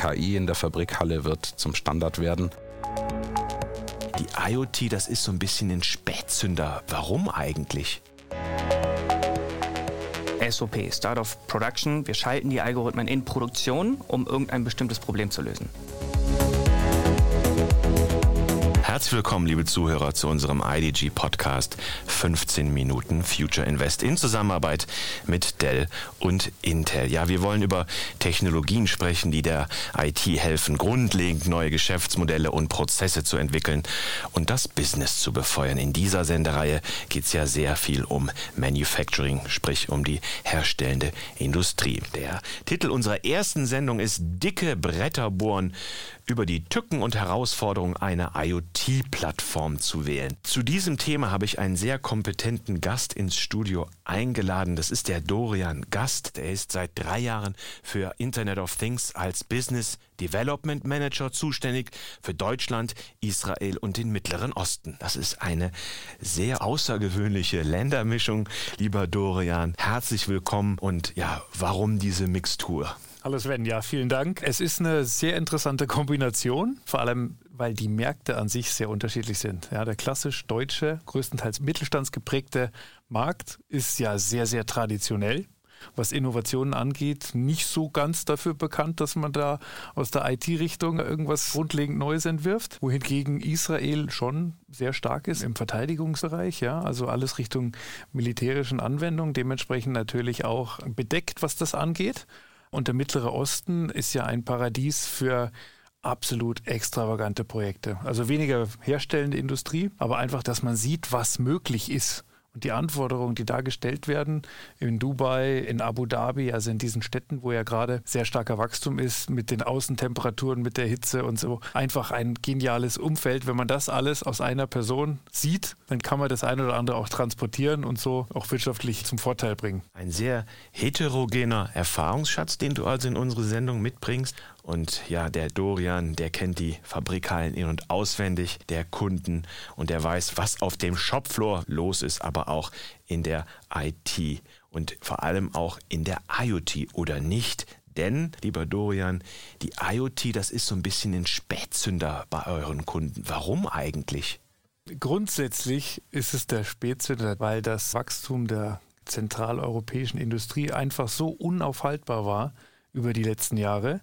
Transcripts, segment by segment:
KI in der Fabrikhalle wird zum Standard werden. Die IoT, das ist so ein bisschen ein Spätzünder. Warum eigentlich? SOP, Start of Production. Wir schalten die Algorithmen in Produktion, um irgendein bestimmtes Problem zu lösen. Herzlich willkommen, liebe Zuhörer, zu unserem IDG Podcast 15 Minuten Future Invest in Zusammenarbeit mit Dell und Intel. Ja, wir wollen über Technologien sprechen, die der IT helfen, grundlegend neue Geschäftsmodelle und Prozesse zu entwickeln und das Business zu befeuern. In dieser Sendereihe geht es ja sehr viel um Manufacturing, sprich um die herstellende Industrie. Der Titel unserer ersten Sendung ist Dicke Bretter bohren über die Tücken und Herausforderungen einer IoT-Plattform zu wählen. Zu diesem Thema habe ich einen sehr kompetenten Gast ins Studio eingeladen. Das ist der Dorian Gast. Der ist seit drei Jahren für Internet of Things als Business Development Manager zuständig für Deutschland, Israel und den Mittleren Osten. Das ist eine sehr außergewöhnliche Ländermischung, lieber Dorian. Herzlich willkommen und ja, warum diese Mixtur? Hallo Sven, ja, vielen Dank. Es ist eine sehr interessante Kombination, vor allem weil die Märkte an sich sehr unterschiedlich sind. Ja, der klassisch deutsche, größtenteils mittelstandsgeprägte Markt ist ja sehr, sehr traditionell was Innovationen angeht, nicht so ganz dafür bekannt, dass man da aus der IT-Richtung irgendwas grundlegend Neues entwirft. Wohingegen Israel schon sehr stark ist im Verteidigungsbereich, ja, also alles Richtung militärischen Anwendungen, dementsprechend natürlich auch bedeckt, was das angeht. Und der Mittlere Osten ist ja ein Paradies für absolut extravagante Projekte. Also weniger herstellende Industrie, aber einfach, dass man sieht, was möglich ist. Und die Anforderungen, die da gestellt werden, in Dubai, in Abu Dhabi, also in diesen Städten, wo ja gerade sehr starker Wachstum ist, mit den Außentemperaturen, mit der Hitze und so, einfach ein geniales Umfeld. Wenn man das alles aus einer Person sieht, dann kann man das eine oder andere auch transportieren und so auch wirtschaftlich zum Vorteil bringen. Ein sehr heterogener Erfahrungsschatz, den du also in unsere Sendung mitbringst. Und ja, der Dorian, der kennt die Fabrikhallen in- und auswendig, der Kunden und der weiß, was auf dem Shopfloor los ist, aber auch in der IT und vor allem auch in der IoT oder nicht. Denn, lieber Dorian, die IoT, das ist so ein bisschen ein Spätzünder bei euren Kunden. Warum eigentlich? Grundsätzlich ist es der Spätzünder, weil das Wachstum der zentraleuropäischen Industrie einfach so unaufhaltbar war über die letzten Jahre,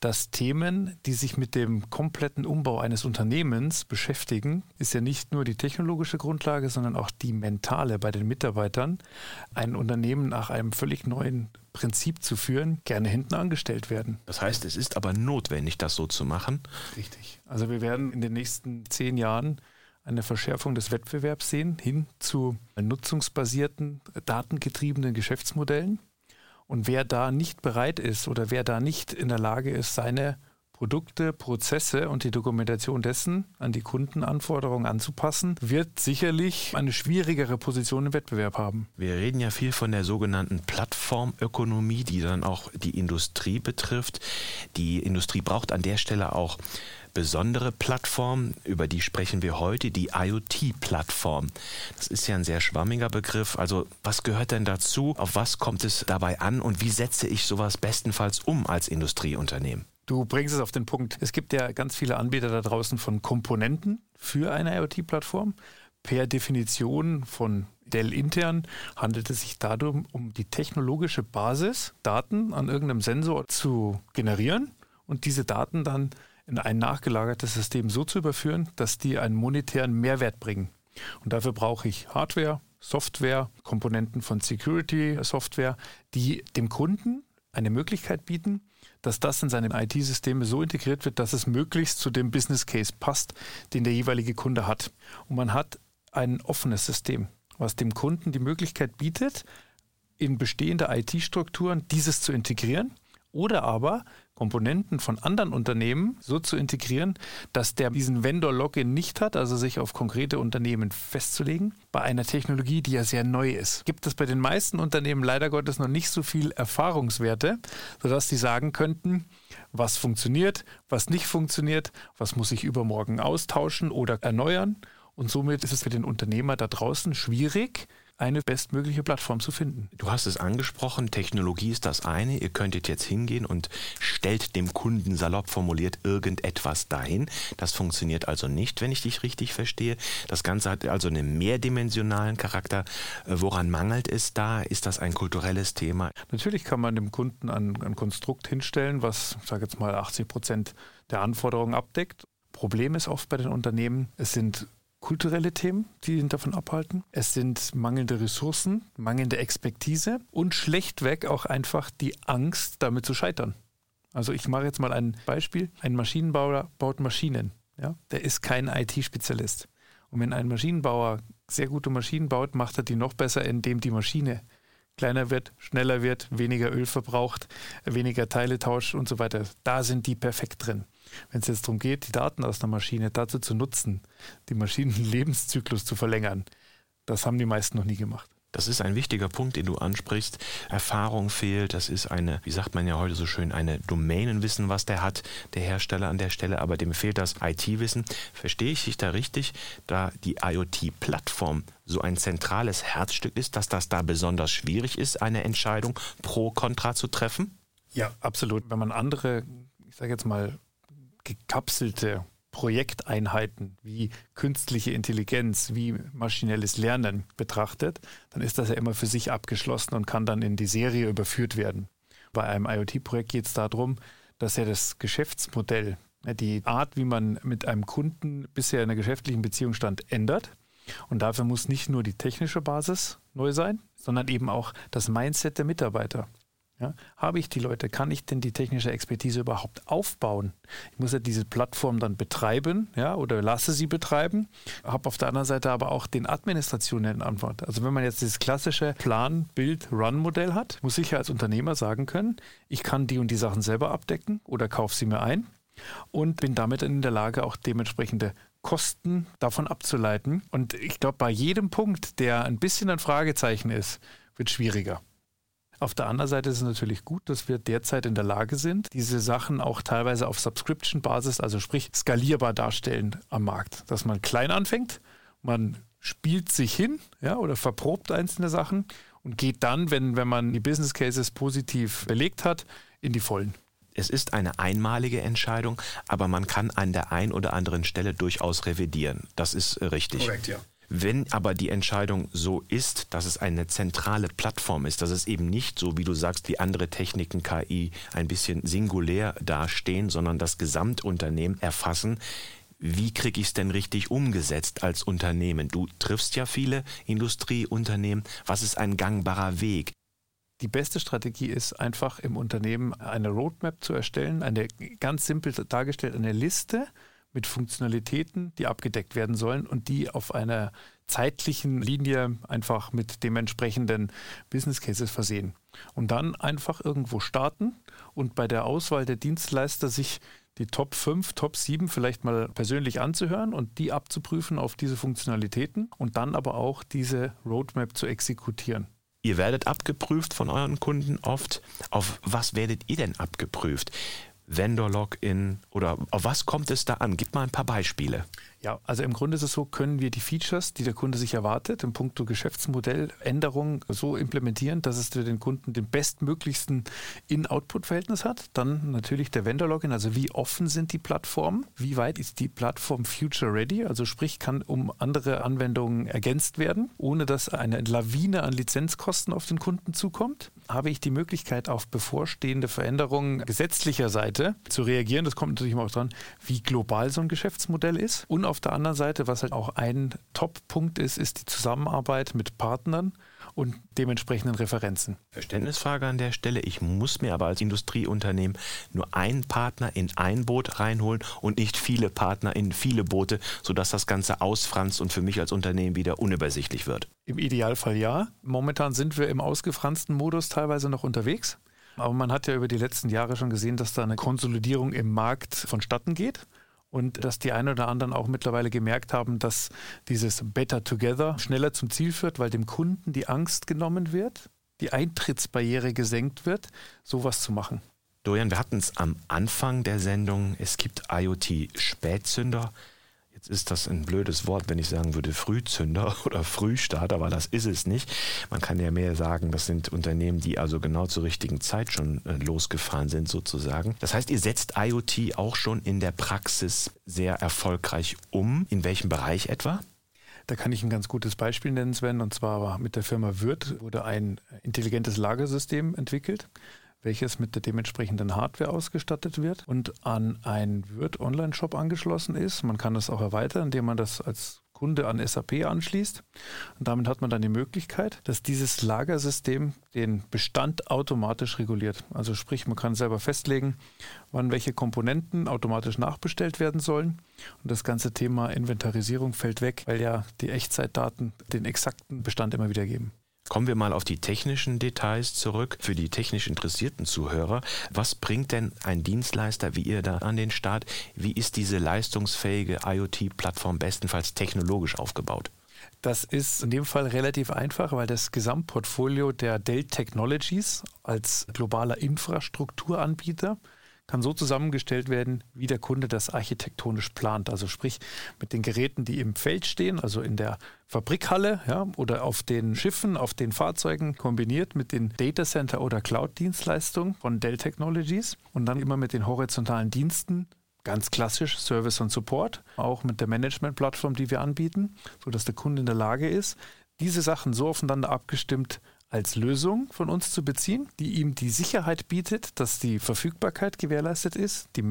dass Themen, die sich mit dem kompletten Umbau eines Unternehmens beschäftigen, ist ja nicht nur die technologische Grundlage, sondern auch die mentale bei den Mitarbeitern, ein Unternehmen nach einem völlig neuen Prinzip zu führen, gerne hinten angestellt werden. Das heißt, es ist aber notwendig, das so zu machen. Richtig. Also wir werden in den nächsten zehn Jahren eine Verschärfung des Wettbewerbs sehen, hin zu nutzungsbasierten, datengetriebenen Geschäftsmodellen. Und wer da nicht bereit ist oder wer da nicht in der Lage ist, seine Produkte, Prozesse und die Dokumentation dessen an die Kundenanforderungen anzupassen, wird sicherlich eine schwierigere Position im Wettbewerb haben. Wir reden ja viel von der sogenannten Plattformökonomie, die dann auch die Industrie betrifft. Die Industrie braucht an der Stelle auch besondere Plattform, über die sprechen wir heute, die IoT-Plattform. Das ist ja ein sehr schwammiger Begriff. Also was gehört denn dazu? Auf was kommt es dabei an? Und wie setze ich sowas bestenfalls um als Industrieunternehmen? Du bringst es auf den Punkt. Es gibt ja ganz viele Anbieter da draußen von Komponenten für eine IoT-Plattform. Per Definition von Dell intern handelt es sich darum, um die technologische Basis, Daten an irgendeinem Sensor zu generieren und diese Daten dann in ein nachgelagertes System so zu überführen, dass die einen monetären Mehrwert bringen. Und dafür brauche ich Hardware, Software, Komponenten von Security-Software, die dem Kunden eine Möglichkeit bieten, dass das in seine IT-Systeme so integriert wird, dass es möglichst zu dem Business Case passt, den der jeweilige Kunde hat. Und man hat ein offenes System, was dem Kunden die Möglichkeit bietet, in bestehende IT-Strukturen dieses zu integrieren oder aber Komponenten von anderen Unternehmen so zu integrieren, dass der diesen Vendor-Login nicht hat, also sich auf konkrete Unternehmen festzulegen, bei einer Technologie, die ja sehr neu ist. Gibt es bei den meisten Unternehmen leider Gottes noch nicht so viel Erfahrungswerte, sodass sie sagen könnten, was funktioniert, was nicht funktioniert, was muss ich übermorgen austauschen oder erneuern. Und somit ist es für den Unternehmer da draußen schwierig, eine bestmögliche Plattform zu finden. Du hast es angesprochen, Technologie ist das eine. Ihr könntet jetzt hingehen und stellt dem Kunden salopp formuliert irgendetwas dahin. Das funktioniert also nicht, wenn ich dich richtig verstehe. Das Ganze hat also einen mehrdimensionalen Charakter. Äh, woran mangelt es da? Ist das ein kulturelles Thema? Natürlich kann man dem Kunden ein, ein Konstrukt hinstellen, was, ich sage jetzt mal, 80 Prozent der Anforderungen abdeckt. Problem ist oft bei den Unternehmen, es sind kulturelle Themen, die ihn davon abhalten. Es sind mangelnde Ressourcen, mangelnde Expertise und schlechtweg auch einfach die Angst, damit zu scheitern. Also ich mache jetzt mal ein Beispiel. Ein Maschinenbauer baut Maschinen. Ja? Der ist kein IT-Spezialist. Und wenn ein Maschinenbauer sehr gute Maschinen baut, macht er die noch besser, indem die Maschine kleiner wird, schneller wird, weniger Öl verbraucht, weniger Teile tauscht und so weiter. Da sind die perfekt drin. Wenn es jetzt darum geht, die Daten aus der Maschine dazu zu nutzen, den Maschinenlebenszyklus zu verlängern, das haben die meisten noch nie gemacht. Das ist ein wichtiger Punkt, den du ansprichst. Erfahrung fehlt. Das ist eine, wie sagt man ja heute so schön, eine Domänenwissen, was der hat, der Hersteller an der Stelle, aber dem fehlt das IT-Wissen. Verstehe ich dich da richtig, da die IoT-Plattform so ein zentrales Herzstück ist, dass das da besonders schwierig ist, eine Entscheidung pro Kontra zu treffen? Ja, absolut. Wenn man andere, ich sage jetzt mal, gekapselte Projekteinheiten wie künstliche Intelligenz, wie maschinelles Lernen betrachtet, dann ist das ja immer für sich abgeschlossen und kann dann in die Serie überführt werden. Bei einem IoT-Projekt geht es darum, dass ja das Geschäftsmodell, die Art, wie man mit einem Kunden bisher in einer geschäftlichen Beziehung stand, ändert. Und dafür muss nicht nur die technische Basis neu sein, sondern eben auch das Mindset der Mitarbeiter. Ja, habe ich die Leute? Kann ich denn die technische Expertise überhaupt aufbauen? Ich muss ja diese Plattform dann betreiben, ja, oder lasse sie betreiben. Habe auf der anderen Seite aber auch den Administration in Antwort. Also wenn man jetzt dieses klassische Plan, Bild, Run-Modell hat, muss ich ja als Unternehmer sagen können, ich kann die und die Sachen selber abdecken oder kaufe sie mir ein und bin damit in der Lage, auch dementsprechende Kosten davon abzuleiten. Und ich glaube, bei jedem Punkt, der ein bisschen ein Fragezeichen ist, wird schwieriger. Auf der anderen Seite ist es natürlich gut, dass wir derzeit in der Lage sind, diese Sachen auch teilweise auf Subscription-Basis, also sprich skalierbar darstellen am Markt. Dass man klein anfängt, man spielt sich hin ja, oder verprobt einzelne Sachen und geht dann, wenn, wenn man die Business Cases positiv belegt hat, in die Vollen. Es ist eine einmalige Entscheidung, aber man kann an der einen oder anderen Stelle durchaus revidieren. Das ist äh, richtig. Korrekt, ja. Wenn aber die Entscheidung so ist, dass es eine zentrale Plattform ist, dass es eben nicht so, wie du sagst, wie andere Techniken KI ein bisschen singulär dastehen, sondern das Gesamtunternehmen erfassen, wie kriege ich es denn richtig umgesetzt als Unternehmen? Du triffst ja viele Industrieunternehmen. Was ist ein gangbarer Weg? Die beste Strategie ist einfach im Unternehmen eine Roadmap zu erstellen, eine ganz simpel dargestellt, eine Liste mit Funktionalitäten, die abgedeckt werden sollen und die auf einer zeitlichen Linie einfach mit dementsprechenden Business Cases versehen. Und dann einfach irgendwo starten und bei der Auswahl der Dienstleister sich die Top 5, Top 7 vielleicht mal persönlich anzuhören und die abzuprüfen auf diese Funktionalitäten und dann aber auch diese Roadmap zu exekutieren. Ihr werdet abgeprüft von euren Kunden oft. Auf was werdet ihr denn abgeprüft? Vendor-Login oder auf was kommt es da an? Gib mal ein paar Beispiele. Ja, also im Grunde ist es so, können wir die Features, die der Kunde sich erwartet, im Punkto Geschäftsmodelländerung so implementieren, dass es für den Kunden den bestmöglichsten In-Output-Verhältnis hat. Dann natürlich der Vendor-Login, also wie offen sind die Plattformen, wie weit ist die Plattform future-ready, also sprich kann um andere Anwendungen ergänzt werden, ohne dass eine Lawine an Lizenzkosten auf den Kunden zukommt. Habe ich die Möglichkeit, auf bevorstehende Veränderungen gesetzlicher Seite zu reagieren. Das kommt natürlich immer auch dran, wie global so ein Geschäftsmodell ist. Und auf der anderen Seite, was halt auch ein Top-Punkt ist, ist die Zusammenarbeit mit Partnern und dementsprechenden Referenzen. Verständnisfrage an der Stelle. Ich muss mir aber als Industrieunternehmen nur einen Partner in ein Boot reinholen und nicht viele Partner in viele Boote, sodass das Ganze ausfranst und für mich als Unternehmen wieder unübersichtlich wird. Im Idealfall ja. Momentan sind wir im ausgefransten Modus teilweise noch unterwegs. Aber man hat ja über die letzten Jahre schon gesehen, dass da eine Konsolidierung im Markt vonstatten geht und dass die einen oder anderen auch mittlerweile gemerkt haben, dass dieses Better Together schneller zum Ziel führt, weil dem Kunden die Angst genommen wird, die Eintrittsbarriere gesenkt wird, sowas zu machen. Dorian, wir hatten es am Anfang der Sendung, es gibt IoT-Spätzünder. Ist das ein blödes Wort, wenn ich sagen würde Frühzünder oder Frühstarter, aber das ist es nicht. Man kann ja mehr sagen, das sind Unternehmen, die also genau zur richtigen Zeit schon äh, losgefahren sind sozusagen. Das heißt, ihr setzt IoT auch schon in der Praxis sehr erfolgreich um. In welchem Bereich etwa? Da kann ich ein ganz gutes Beispiel nennen, Sven. Und zwar mit der Firma Würth wurde ein intelligentes Lagersystem entwickelt welches mit der dementsprechenden Hardware ausgestattet wird und an einen Wirt Online-Shop angeschlossen ist. Man kann das auch erweitern, indem man das als Kunde an SAP anschließt. Und damit hat man dann die Möglichkeit, dass dieses Lagersystem den Bestand automatisch reguliert. Also sprich, man kann selber festlegen, wann welche Komponenten automatisch nachbestellt werden sollen. Und das ganze Thema Inventarisierung fällt weg, weil ja die Echtzeitdaten den exakten Bestand immer wieder geben. Kommen wir mal auf die technischen Details zurück. Für die technisch interessierten Zuhörer, was bringt denn ein Dienstleister wie ihr da an den Start? Wie ist diese leistungsfähige IoT-Plattform bestenfalls technologisch aufgebaut? Das ist in dem Fall relativ einfach, weil das Gesamtportfolio der Dell Technologies als globaler Infrastrukturanbieter kann so zusammengestellt werden, wie der Kunde das architektonisch plant. Also sprich mit den Geräten, die im Feld stehen, also in der Fabrikhalle ja, oder auf den Schiffen, auf den Fahrzeugen, kombiniert mit den Data Center oder Cloud-Dienstleistungen von Dell Technologies und dann immer mit den horizontalen Diensten ganz klassisch Service und Support, auch mit der Management-Plattform, die wir anbieten, sodass der Kunde in der Lage ist, diese Sachen so aufeinander abgestimmt als Lösung von uns zu beziehen, die ihm die Sicherheit bietet, dass die Verfügbarkeit gewährleistet ist, die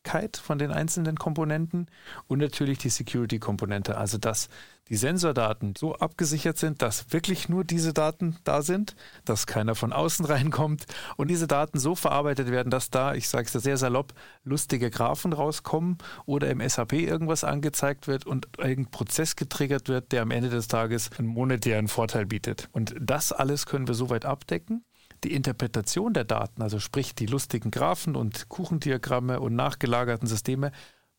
Managebarkeit von den einzelnen Komponenten und natürlich die Security-Komponente, also dass die Sensordaten so abgesichert sind, dass wirklich nur diese Daten da sind, dass keiner von außen reinkommt und diese Daten so verarbeitet werden, dass da, ich sage es sehr salopp, lustige Graphen rauskommen oder im SAP irgendwas angezeigt wird und irgendein Prozess getriggert wird, der am Ende des Tages einen monetären Vorteil bietet. Und das alles können wir soweit abdecken die Interpretation der Daten, also sprich die lustigen Graphen und Kuchendiagramme und nachgelagerten Systeme,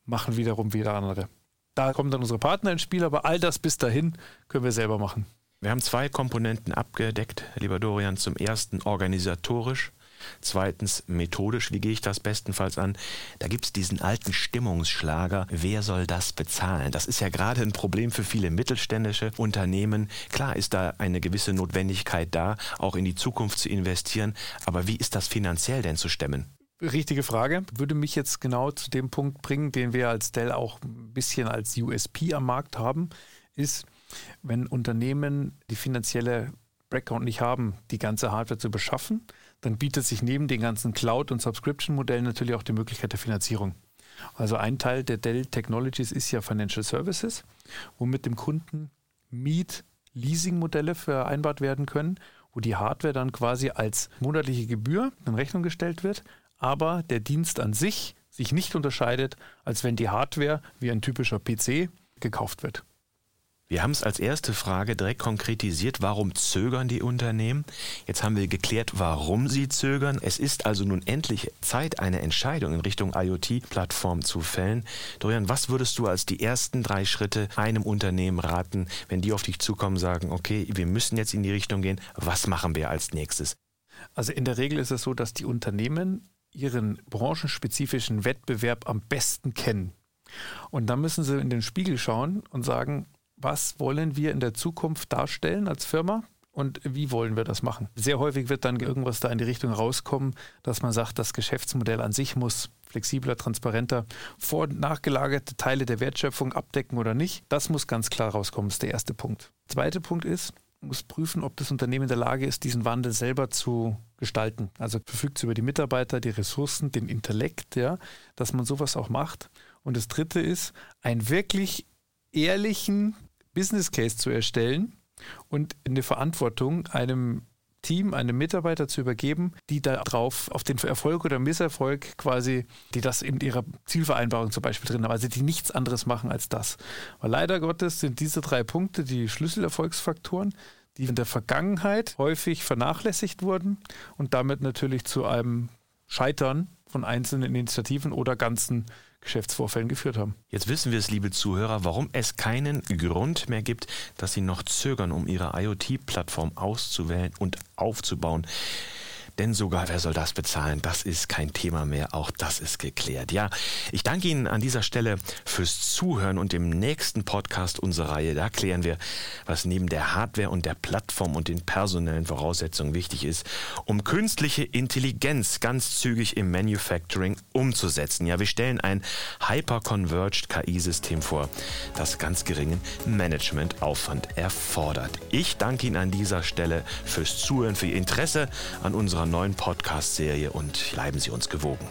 machen wiederum wieder andere. Da kommen dann unsere Partner ins Spiel, aber all das bis dahin können wir selber machen. Wir haben zwei Komponenten abgedeckt, lieber Dorian. Zum ersten organisatorisch, zweitens methodisch. Wie gehe ich das bestenfalls an? Da gibt es diesen alten Stimmungsschlager, wer soll das bezahlen? Das ist ja gerade ein Problem für viele mittelständische Unternehmen. Klar ist da eine gewisse Notwendigkeit da, auch in die Zukunft zu investieren, aber wie ist das finanziell denn zu stemmen? Richtige Frage. Würde mich jetzt genau zu dem Punkt bringen, den wir als Dell auch ein bisschen als USP am Markt haben, ist, wenn Unternehmen die finanzielle Background nicht haben, die ganze Hardware zu beschaffen, dann bietet sich neben den ganzen Cloud- und Subscription-Modellen natürlich auch die Möglichkeit der Finanzierung. Also ein Teil der Dell Technologies ist ja Financial Services, wo mit dem Kunden Miet, Leasing-Modelle vereinbart werden können, wo die Hardware dann quasi als monatliche Gebühr in Rechnung gestellt wird, aber der Dienst an sich sich nicht unterscheidet, als wenn die Hardware wie ein typischer PC gekauft wird. Wir haben es als erste Frage direkt konkretisiert, warum zögern die Unternehmen? Jetzt haben wir geklärt, warum sie zögern. Es ist also nun endlich Zeit, eine Entscheidung in Richtung IoT-Plattform zu fällen. Dorian, was würdest du als die ersten drei Schritte einem Unternehmen raten, wenn die auf dich zukommen, sagen, okay, wir müssen jetzt in die Richtung gehen, was machen wir als nächstes? Also in der Regel ist es so, dass die Unternehmen ihren branchenspezifischen Wettbewerb am besten kennen. Und da müssen sie in den Spiegel schauen und sagen, was wollen wir in der Zukunft darstellen als Firma und wie wollen wir das machen. Sehr häufig wird dann irgendwas da in die Richtung rauskommen, dass man sagt, das Geschäftsmodell an sich muss flexibler, transparenter, vor- und nachgelagerte Teile der Wertschöpfung abdecken oder nicht. Das muss ganz klar rauskommen, ist der erste Punkt. Zweiter Punkt ist, muss prüfen, ob das Unternehmen in der Lage ist, diesen Wandel selber zu gestalten. Also verfügt es über die Mitarbeiter, die Ressourcen, den Intellekt, ja, dass man sowas auch macht. Und das dritte ist, einen wirklich ehrlichen Business Case zu erstellen und in der Verantwortung einem Team, einem Mitarbeiter zu übergeben, die darauf auf den Erfolg oder Misserfolg quasi, die das in ihrer Zielvereinbarung zum Beispiel drin haben, also die nichts anderes machen als das. Weil leider Gottes sind diese drei Punkte die Schlüsselerfolgsfaktoren, die in der Vergangenheit häufig vernachlässigt wurden und damit natürlich zu einem Scheitern von einzelnen Initiativen oder ganzen Geschäftsvorfällen geführt haben. Jetzt wissen wir es, liebe Zuhörer, warum es keinen Grund mehr gibt, dass Sie noch zögern, um Ihre IoT-Plattform auszuwählen und aufzubauen. Denn sogar wer soll das bezahlen? Das ist kein Thema mehr, auch das ist geklärt. Ja, ich danke Ihnen an dieser Stelle fürs Zuhören und im nächsten Podcast unserer Reihe, da klären wir, was neben der Hardware und der Plattform und den personellen Voraussetzungen wichtig ist, um künstliche Intelligenz ganz zügig im Manufacturing umzusetzen. Ja, wir stellen ein Hyper-Converged KI-System vor, das ganz geringen Managementaufwand erfordert. Ich danke Ihnen an dieser Stelle fürs Zuhören, für Ihr Interesse an unserer neuen Podcast-Serie und bleiben Sie uns gewogen.